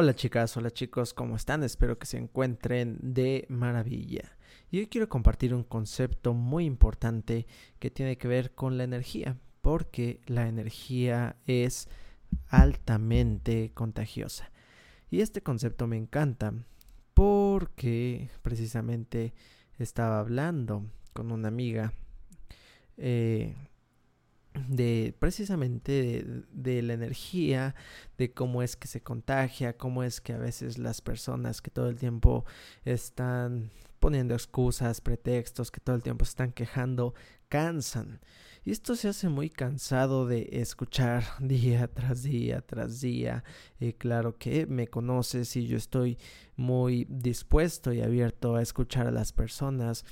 Hola chicas, hola chicos, ¿cómo están? Espero que se encuentren de maravilla. Y hoy quiero compartir un concepto muy importante que tiene que ver con la energía, porque la energía es altamente contagiosa. Y este concepto me encanta porque precisamente estaba hablando con una amiga eh, de precisamente de, la energía, de cómo es que se contagia, cómo es que a veces las personas que todo el tiempo están poniendo excusas, pretextos, que todo el tiempo están quejando, cansan. Y esto se hace muy cansado de escuchar día tras día tras día. Y claro que me conoces y yo estoy muy dispuesto y abierto a escuchar a las personas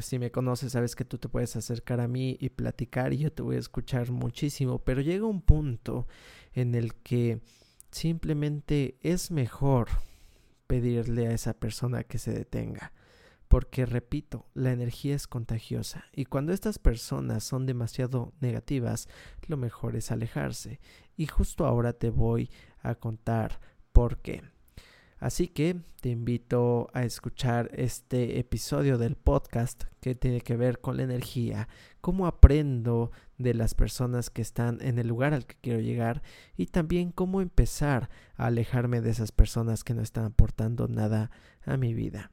si me conoces, sabes que tú te puedes acercar a mí y platicar y yo te voy a escuchar muchísimo, pero llega un punto en el que simplemente es mejor pedirle a esa persona que se detenga. Porque, repito, la energía es contagiosa y cuando estas personas son demasiado negativas, lo mejor es alejarse. Y justo ahora te voy a contar por qué. Así que te invito a escuchar este episodio del podcast que tiene que ver con la energía, cómo aprendo de las personas que están en el lugar al que quiero llegar y también cómo empezar a alejarme de esas personas que no están aportando nada a mi vida.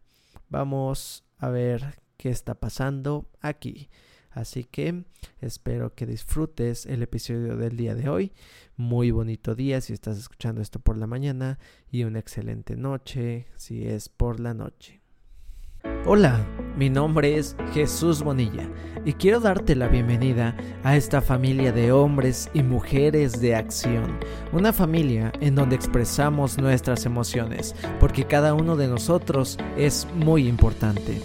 Vamos a ver qué está pasando aquí. Así que espero que disfrutes el episodio del día de hoy. Muy bonito día si estás escuchando esto por la mañana y una excelente noche si es por la noche. Hola, mi nombre es Jesús Bonilla y quiero darte la bienvenida a esta familia de hombres y mujeres de acción, una familia en donde expresamos nuestras emociones, porque cada uno de nosotros es muy importante.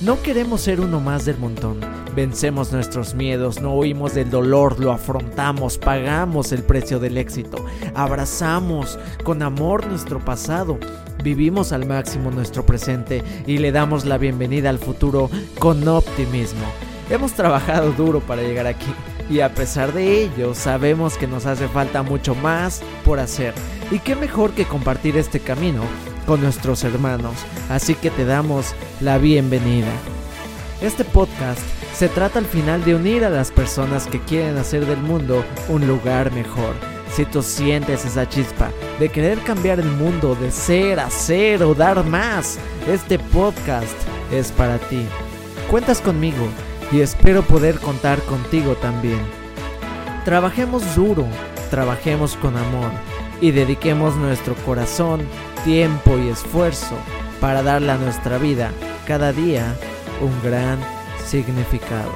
No queremos ser uno más del montón. Vencemos nuestros miedos, no huimos del dolor, lo afrontamos, pagamos el precio del éxito, abrazamos con amor nuestro pasado, vivimos al máximo nuestro presente y le damos la bienvenida al futuro con optimismo. Hemos trabajado duro para llegar aquí y a pesar de ello sabemos que nos hace falta mucho más por hacer. Y qué mejor que compartir este camino con nuestros hermanos, así que te damos la bienvenida. Este podcast se trata al final de unir a las personas que quieren hacer del mundo un lugar mejor. Si tú sientes esa chispa de querer cambiar el mundo, de ser, hacer o dar más, este podcast es para ti. Cuentas conmigo y espero poder contar contigo también. Trabajemos duro, trabajemos con amor y dediquemos nuestro corazón tiempo y esfuerzo para darle a nuestra vida cada día un gran significado.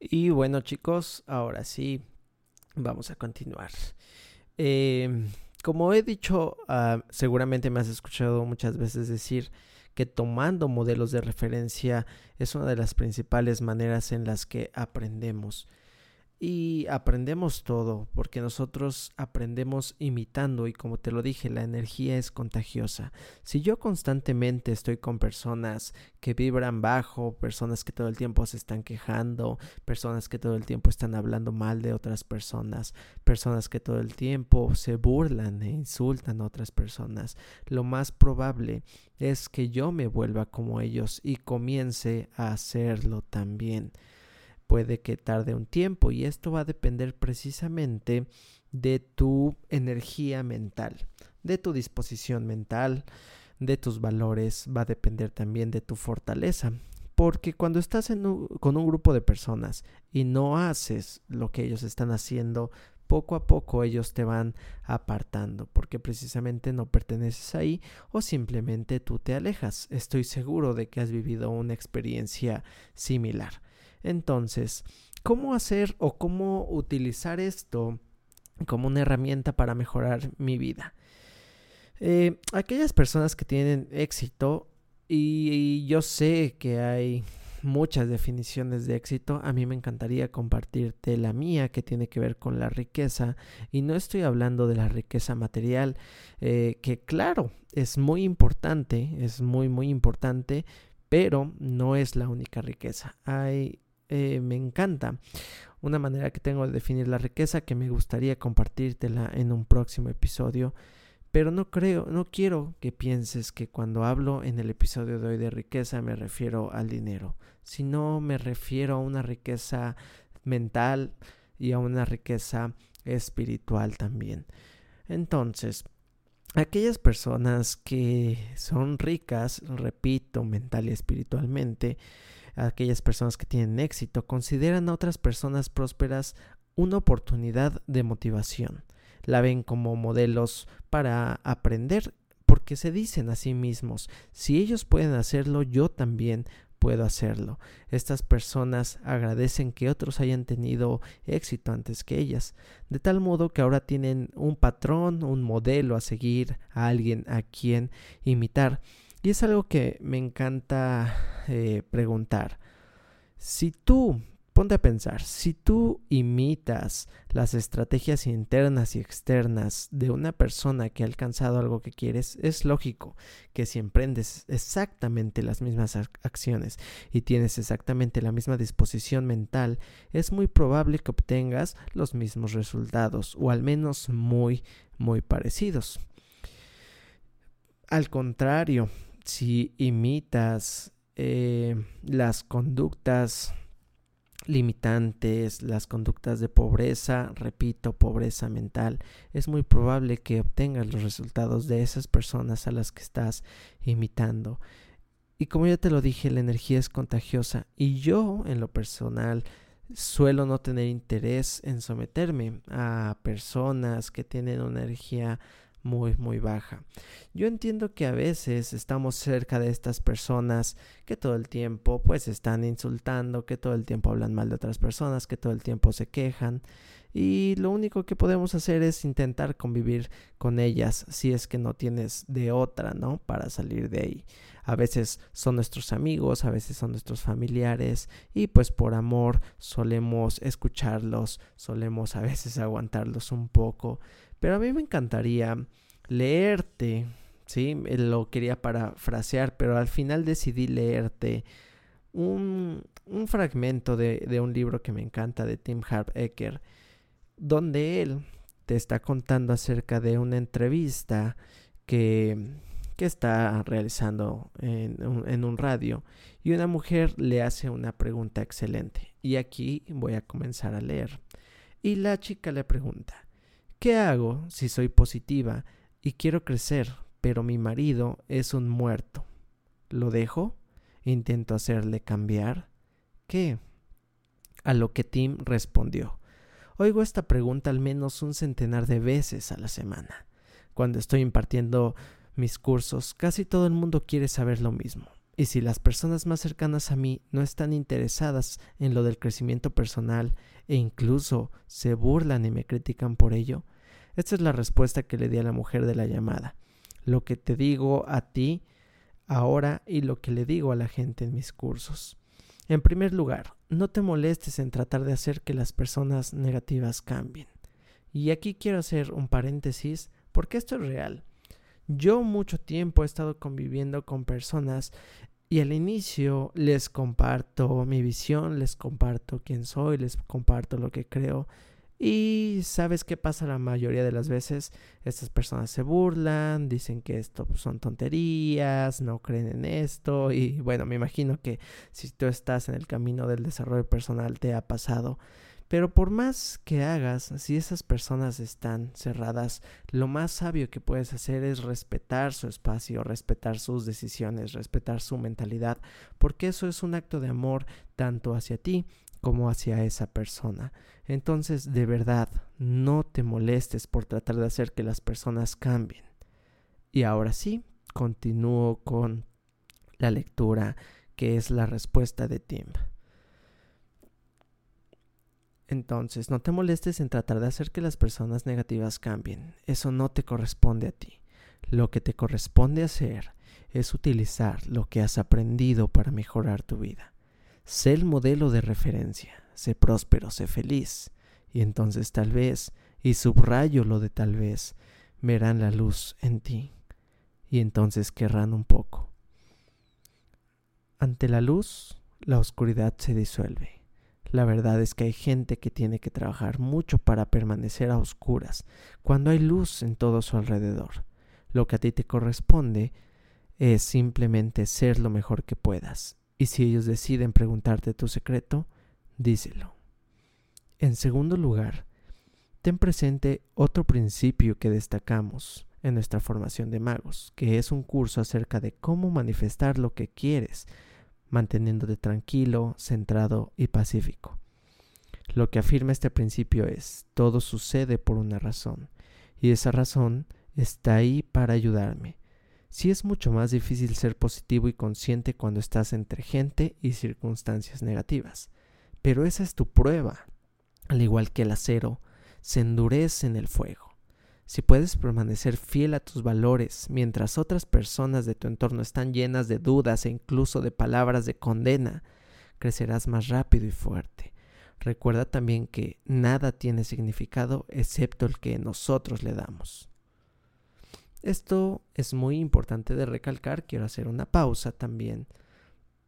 Y bueno chicos, ahora sí, vamos a continuar. Em, como he dicho, ah, seguramente me has escuchado muchas veces decir que tomando modelos de referencia es una de las principales maneras en las que aprendemos. Y aprendemos todo, porque nosotros aprendemos imitando y como te lo dije, la energía es contagiosa. Si yo constantemente estoy con personas que vibran bajo, personas que todo el tiempo se están quejando, personas que todo el tiempo están hablando mal de otras personas, personas que todo el tiempo se burlan e insultan a otras personas, lo más probable es que yo me vuelva como ellos y comience a hacerlo también puede que tarde un tiempo y esto va a depender precisamente de tu energía mental, de tu disposición mental, de tus valores, va a depender también de tu fortaleza. Porque cuando estás con un grupo de personas y no haces lo que ellos están haciendo, poco a poco ellos te van apartando porque precisamente no perteneces ahí o simplemente tú te alejas. Estoy seguro de que has vivido una experiencia similar. Entonces, ¿cómo hacer o cómo utilizar esto como una herramienta para mejorar mi vida? Eh, aquellas personas que tienen éxito, y, yo sé que hay muchas definiciones de éxito, a mí me encantaría compartirte la mía que tiene que ver con la riqueza, y no estoy hablando de la riqueza material, eh, que claro, es muy importante, es muy, muy importante, pero no es la única riqueza. Hay eh, me encanta una manera que tengo de definir la riqueza que me gustaría compartírtela en un próximo episodio. Pero no creo, no quiero que pienses que cuando hablo en el episodio de hoy de riqueza me refiero al dinero, sino me refiero a una riqueza mental y a una riqueza espiritual también. Entonces, aquellas personas que son ricas, repito, mental y espiritualmente, aquellas personas que tienen éxito, consideran a otras personas prósperas una oportunidad de motivación. La ven como modelos para aprender porque se dicen a sí mismos, si ellos pueden hacerlo, yo también puedo hacerlo. Estas personas agradecen que otros hayan tenido éxito antes que ellas, de tal modo que ahora tienen un patrón, un modelo a seguir, a alguien a quien imitar. Y es algo que me encanta eh, preguntar. Si tú Ponte a pensar, si tú imitas las estrategias internas y externas de una persona que ha alcanzado algo que quieres, es lógico que si emprendes exactamente las mismas acciones y tienes exactamente la misma disposición mental, es muy probable que obtengas los mismos resultados o al menos muy, muy parecidos. Al contrario, si imitas eh, las conductas limitantes, las conductas de pobreza, repito, pobreza mental, es muy probable que obtengas los resultados de esas personas a las que estás imitando. Y como ya te lo dije, la energía es contagiosa y yo en lo personal suelo no tener interés en someterme a personas que tienen una energía muy, muy baja. Yo entiendo que a veces estamos cerca de estas personas que todo el tiempo pues están insultando, que todo el tiempo hablan mal de otras personas, que todo el tiempo se quejan y lo único que podemos hacer es intentar convivir con ellas si es que no tienes de otra, ¿no? Para salir de ahí. A veces son nuestros amigos, a veces son nuestros familiares y pues por amor solemos escucharlos, solemos a veces aguantarlos un poco, pero a mí me encantaría leerte, ¿sí? Lo quería parafrasear, pero al final decidí leerte un, un fragmento de, de, un libro que me encanta de Tim Harp Ecker, donde él te está contando acerca de una entrevista que, que está realizando en en un radio y una mujer le hace una pregunta excelente. Y aquí voy a comenzar a leer. Y la chica le pregunta, ¿Qué hago si soy positiva y quiero crecer, pero mi marido es un muerto? ¿Lo dejo? ¿Intento hacerle cambiar? ¿Qué? A lo que Tim respondió. Oigo esta pregunta al menos un centenar de veces a la semana. Cuando estoy impartiendo mis cursos, casi todo el mundo quiere saber lo mismo. Y si las personas más cercanas a mí no están interesadas en lo del crecimiento personal e incluso se burlan y me critican por ello, esta es la respuesta que le di a la mujer de la llamada. Lo que te digo a ti ahora y lo que le digo a la gente en mis cursos. En primer lugar, no te molestes en tratar de hacer que las personas negativas cambien. Y aquí quiero hacer un paréntesis porque esto es real. Yo mucho tiempo he estado conviviendo con personas y al inicio les comparto mi visión, les comparto quién soy, les comparto lo que creo. Y sabes qué pasa la mayoría de las veces, estas personas se burlan, dicen que esto pues, son tonterías, no creen en esto y bueno, me imagino que si tú estás en el camino del desarrollo personal te ha pasado pero por más que hagas, si esas personas están cerradas, lo más sabio que puedes hacer es respetar su espacio, respetar sus decisiones, respetar su mentalidad, porque eso es un acto de amor tanto hacia ti como hacia esa persona. Entonces, de verdad, no te molestes por tratar de hacer que las personas cambien. Y ahora sí, continúo con la lectura que es la respuesta de Tim. Entonces, no te molestes en tratar de hacer que las personas negativas cambien. Eso no te corresponde a ti. Lo que te corresponde hacer es utilizar lo que has aprendido para mejorar tu vida. Sé el modelo de referencia, sé próspero, sé feliz. Y entonces tal vez, y subrayo lo de tal vez, verán la luz en ti. Y entonces querrán un poco. Ante la luz, la oscuridad se disuelve La verdad es que hay gente que tiene que trabajar mucho para permanecer a oscuras, cuando hay luz en todo su alrededor. Lo que a ti te corresponde es simplemente ser lo mejor que puedas. Y si ellos deciden preguntarte tu secreto, díselo. En segundo lugar, ten presente otro principio que destacamos en nuestra formación de magos, que es un curso acerca de cómo manifestar lo que quieres, manteniéndote tranquilo, centrado y pacífico. Lo que afirma este principio es, todo sucede por una razón, y esa razón está ahí para ayudarme. Sí es mucho más difícil ser positivo y consciente cuando estás entre gente y circunstancias negativas, pero esa es tu prueba. Al igual que el acero, se endurece en el fuego. Si puedes permanecer fiel a tus valores mientras otras personas de tu entorno están llenas de dudas e incluso de palabras de condena, crecerás más rápido y fuerte. Recuerda también que nada tiene significado excepto el que nosotros le damos. Esto es muy importante de recalcar, quiero hacer una pausa también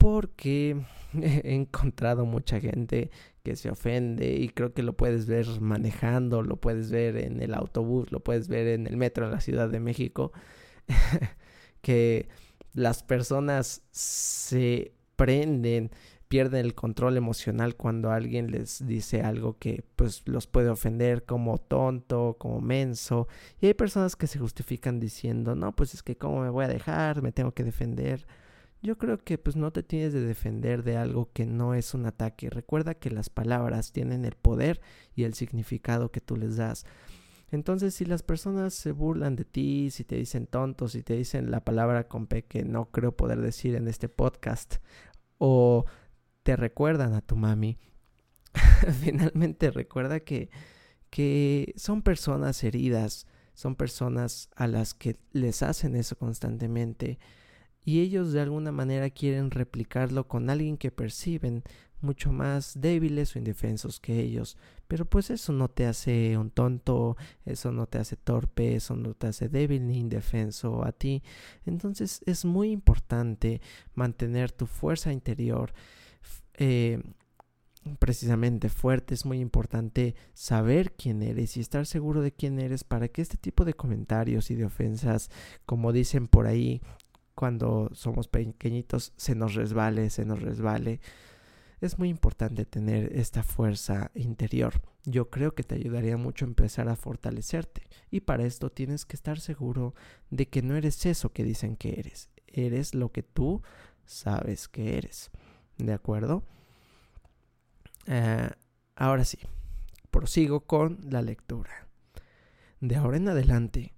porque he encontrado mucha gente que se ofende y creo que lo puedes ver manejando, lo puedes ver en el autobús, lo puedes ver en el metro en la Ciudad de México, que las personas se prenden, pierden el control emocional cuando alguien les dice algo que pues los puede ofender como tonto, como menso, y hay personas que se justifican diciendo, "No, pues es que cómo me voy a dejar, me tengo que defender." Yo creo que pues no te tienes de defender de algo que no es un ataque. Recuerda que las palabras tienen el poder y el significado que tú les das. Entonces, si las personas se burlan de ti, si te dicen tontos, si te dicen la palabra con P que no creo poder decir en este podcast, o te recuerdan a tu mami, finalmente recuerda que, que son personas heridas, son personas a las que les hacen eso constantemente y ellos de alguna manera quieren replicarlo con alguien que perciben mucho más débiles o indefensos que ellos. Pero pues eso no te hace un tonto, eso no te hace torpe, eso no te hace débil ni indefenso a ti. Entonces es muy importante mantener tu fuerza interior eh, precisamente fuerte. Es muy importante saber quién eres y estar seguro de quién eres para que este tipo de comentarios y de ofensas, como dicen por ahí, cuando somos pequeñitos se nos resbale, se nos resbale. Es muy importante tener esta fuerza interior. Yo creo que te ayudaría mucho empezar a fortalecerte. Y para esto tienes que estar seguro de que no eres eso que dicen que eres. Eres lo que tú sabes que eres. ¿De acuerdo? Eh, ahora sí, prosigo con la lectura. De ahora en adelante,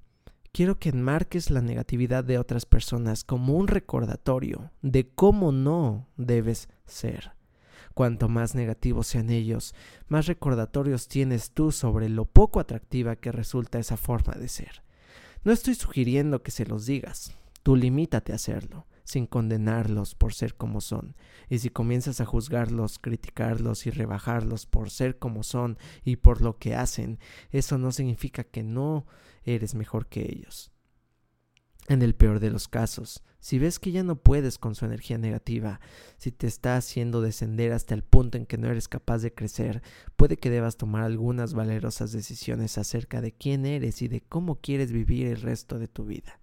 quiero que enmarques la negatividad de otras personas como un recordatorio de cómo no debes ser. Cuanto más negativos sean ellos, más recordatorios tienes tú sobre lo poco atractiva que resulta esa forma de ser. No estoy sugiriendo que se los digas, tú limítate a hacerlo, sin condenarlos por ser como son. Y si comienzas a juzgarlos, criticarlos y rebajarlos por ser como son y por lo que hacen, eso no significa que no eres mejor que ellos. En el peor de los casos, si ves que ya no puedes con su energía negativa, si te está haciendo descender hasta el punto en que no eres capaz de crecer, puede que debas tomar algunas valerosas decisiones acerca de quién eres y de cómo quieres vivir el resto de tu vida.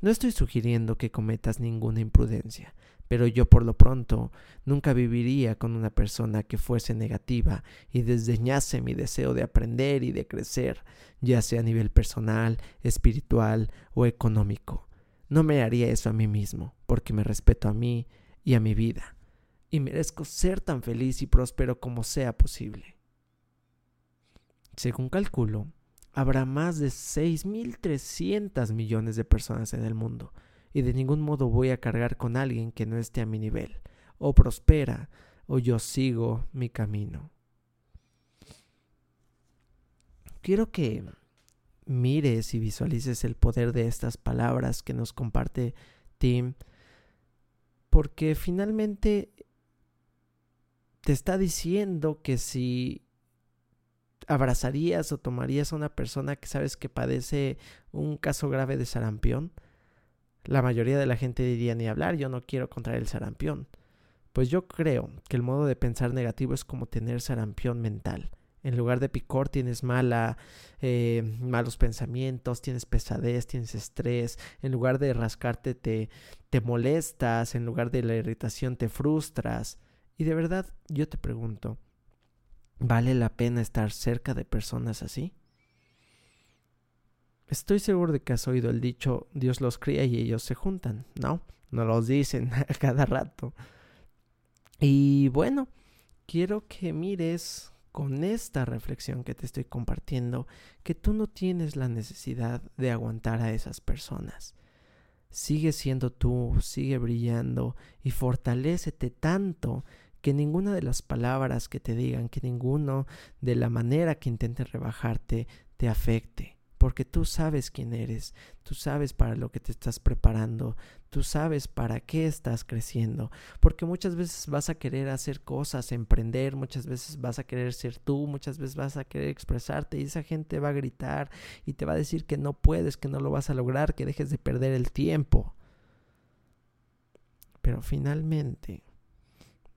No estoy sugiriendo que cometas ninguna imprudencia, pero yo por lo pronto nunca viviría con una persona que fuese negativa y desdeñase mi deseo de aprender y de crecer, ya sea a nivel personal, espiritual o económico. No me haría eso a mí mismo, porque me respeto a mí y a mi vida, y merezco ser tan feliz y próspero como sea posible. Según calculo, habrá más de 6.300 millones de personas en el mundo, y de ningún modo voy a cargar con alguien que no esté a mi nivel. O prospera, o yo sigo mi camino. Quiero que mires y visualices el poder de estas palabras que nos comparte Tim, porque finalmente te está diciendo que si abrazarías o tomarías a una persona que sabes que padece un caso grave de sarampión, la mayoría de la gente diría ni hablar, yo no quiero contraer el sarampión. Pues yo creo que el modo de pensar negativo es como tener sarampión mental. En lugar de picor tienes mala, eh, malos pensamientos, tienes pesadez, tienes estrés. En lugar de rascarte te, te molestas. En lugar de la irritación te frustras. Y de verdad yo te pregunto, ¿vale la pena estar cerca de personas así? Estoy seguro de que has oído el dicho Dios los cría y ellos se juntan, ¿no? No los dicen a cada rato. Y bueno, quiero que mires con esta reflexión que te estoy compartiendo que tú no tienes la necesidad de aguantar a esas personas. Sigue siendo tú, sigue brillando y fortalécete tanto que ninguna de las palabras que te digan, que ninguno de la manera que intenten rebajarte te afecte porque tú sabes quién eres, tú sabes para lo que te estás preparando, tú sabes para qué estás creciendo, porque muchas veces vas a querer hacer cosas, emprender, muchas veces vas a querer ser tú, muchas veces vas a querer expresarte y esa gente va a gritar y te va a decir que no puedes, que no lo vas a lograr, que dejes de perder el tiempo. Pero finalmente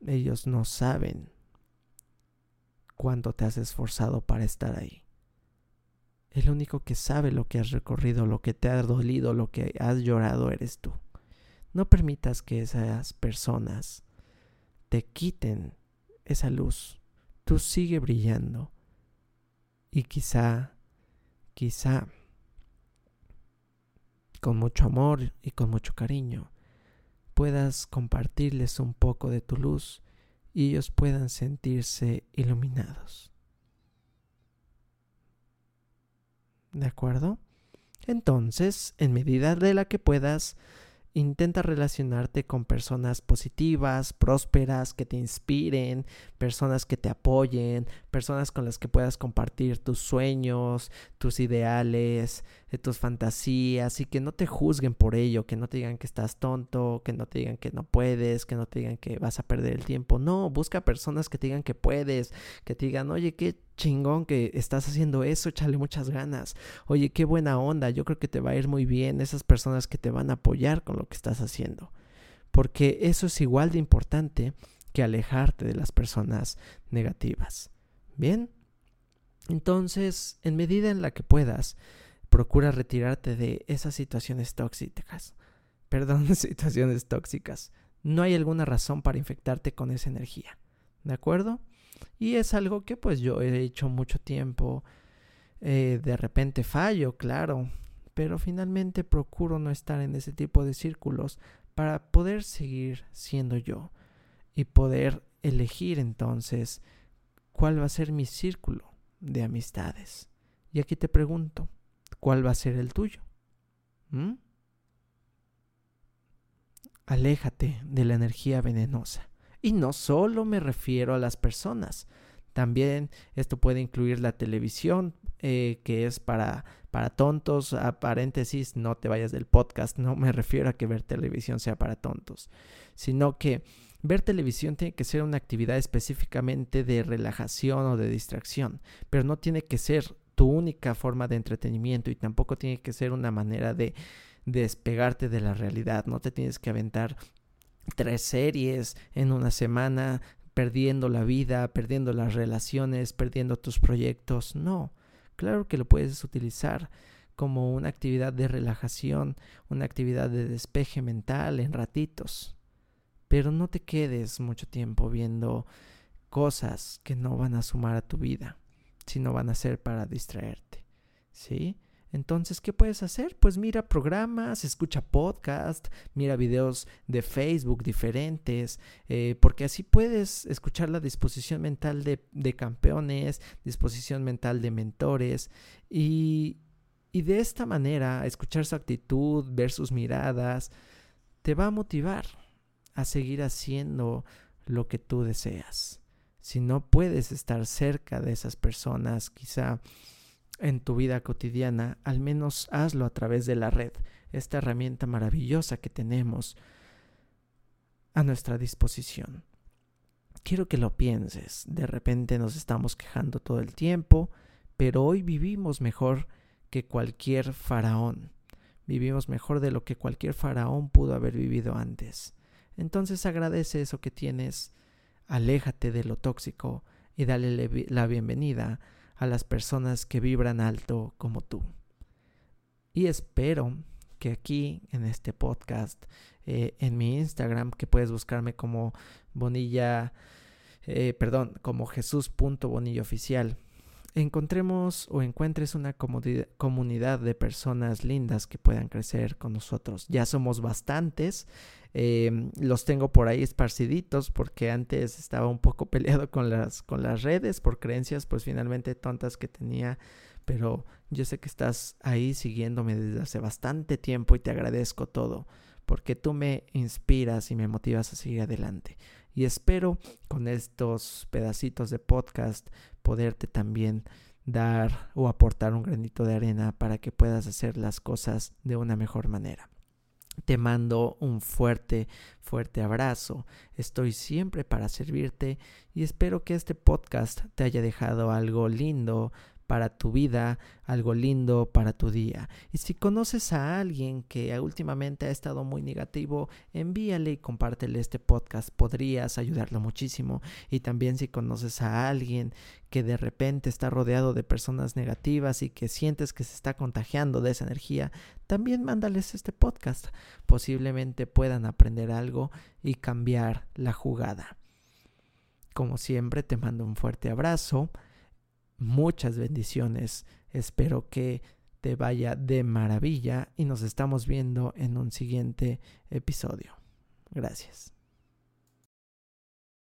ellos no saben cuánto te has esforzado para estar ahí. El único que sabe lo que has recorrido, lo que te ha dolido, lo que has llorado eres tú. No permitas que esas personas te quiten esa luz. Tú sigue brillando. Y quizá, quizá, con mucho amor y con mucho cariño, puedas compartirles un poco de tu luz y ellos puedan sentirse iluminados. ¿De acuerdo? Entonces, en medida de la que puedas, Intenta relacionarte con personas positivas, prósperas, que te inspiren, personas que te apoyen, personas con las que puedas compartir tus sueños, tus ideales, eh, tus fantasías y que no te juzguen por ello, que no te digan que estás tonto, que no te digan que no puedes, que no te digan que vas a perder el tiempo. No, busca personas que te digan que puedes, que te digan, oye, qué chingón que estás haciendo eso, échale muchas ganas. Oye, qué buena onda, yo creo que te va a ir muy bien esas personas que te van a apoyar con lo que estás haciendo. Porque eso es igual de importante que alejarte de las personas negativas. ¿Bien? Entonces, en medida en la que puedas, procura retirarte de esas situaciones tóxicas. Perdón, situaciones tóxicas. No hay alguna razón para infectarte con esa energía. ¿De acuerdo? Y es algo que pues yo he hecho mucho tiempo. Eh, de repente fallo, claro. Pero finalmente procuro no estar en ese tipo de círculos para poder seguir siendo yo y poder elegir entonces cuál va a ser mi círculo de amistades. Y aquí te pregunto, ¿cuál va a ser el tuyo? ¿Mm? Aléjate de la energía venenosa. Y no solo me refiero a las personas, también esto puede incluir la televisión, eh, que es para, para tontos. A paréntesis, no te vayas del podcast, no me refiero a que ver televisión sea para tontos, sino que ver televisión tiene que ser una actividad específicamente de relajación o de distracción, pero no tiene que ser tu única forma de entretenimiento y tampoco tiene que ser una manera de despegarte de la realidad, no te tienes que aventar tres series en una semana, perdiendo la vida, perdiendo las relaciones, perdiendo tus proyectos. No, claro que lo puedes utilizar como una actividad de relajación, una actividad de despeje mental en ratitos. Pero no te quedes mucho tiempo viendo cosas que no van a sumar a tu vida, sino van a ser para distraerte. ¿Sí? Entonces, ¿qué puedes hacer? Pues mira programas, escucha podcast, mira videos de Facebook diferentes, eh, porque así puedes escuchar la disposición mental de, de campeones, disposición mental de mentores y, y de esta manera escuchar su actitud, ver sus miradas, te va a motivar a seguir haciendo lo que tú deseas. Si no puedes estar cerca de esas personas, quizá en tu vida cotidiana, al menos hazlo a través de la red, esta herramienta maravillosa que tenemos a nuestra disposición. Quiero que lo pienses, de repente nos estamos quejando todo el tiempo, pero hoy vivimos mejor que cualquier faraón. Vivimos mejor de lo que cualquier faraón pudo haber vivido antes. Entonces agradece eso que tienes, aléjate de lo tóxico y dale la bienvenida a las personas que vibran alto como tú. Y espero que aquí en este podcast, eh, en mi Instagram, que puedes buscarme como Bonilla, eh, perdón, como Jesús.bonilla oficial, encontremos o encuentres una comunidad de personas lindas que puedan crecer con nosotros. Ya somos bastantes, em, los tengo por ahí esparciditos porque antes estaba un poco peleado con las, con las redes por creencias, pues finalmente tontas que tenía, pero yo sé que estás ahí siguiéndome desde hace bastante tiempo y te agradezco todo porque tú me inspiras y me motivas a seguir adelante. Y espero con estos pedacitos de podcast poderte también dar o aportar un granito de arena para que puedas hacer las cosas de una mejor manera. Te mando un fuerte, fuerte abrazo. Estoy siempre para servirte y espero que este podcast te haya dejado algo lindo, para tu vida, algo lindo para tu día. Y si conoces a alguien que últimamente ha estado muy negativo, envíale y compártele este podcast. Podrías ayudarlo muchísimo. Y también si conoces a alguien que de repente está rodeado de personas negativas y que sientes que se está contagiando de esa energía, también mándales este podcast. Posiblemente puedan aprender algo y cambiar la jugada. Como siempre, te mando un fuerte abrazo muchas bendiciones. Espero que te vaya de maravilla y nos estamos viendo en un siguiente episodio. Gracias.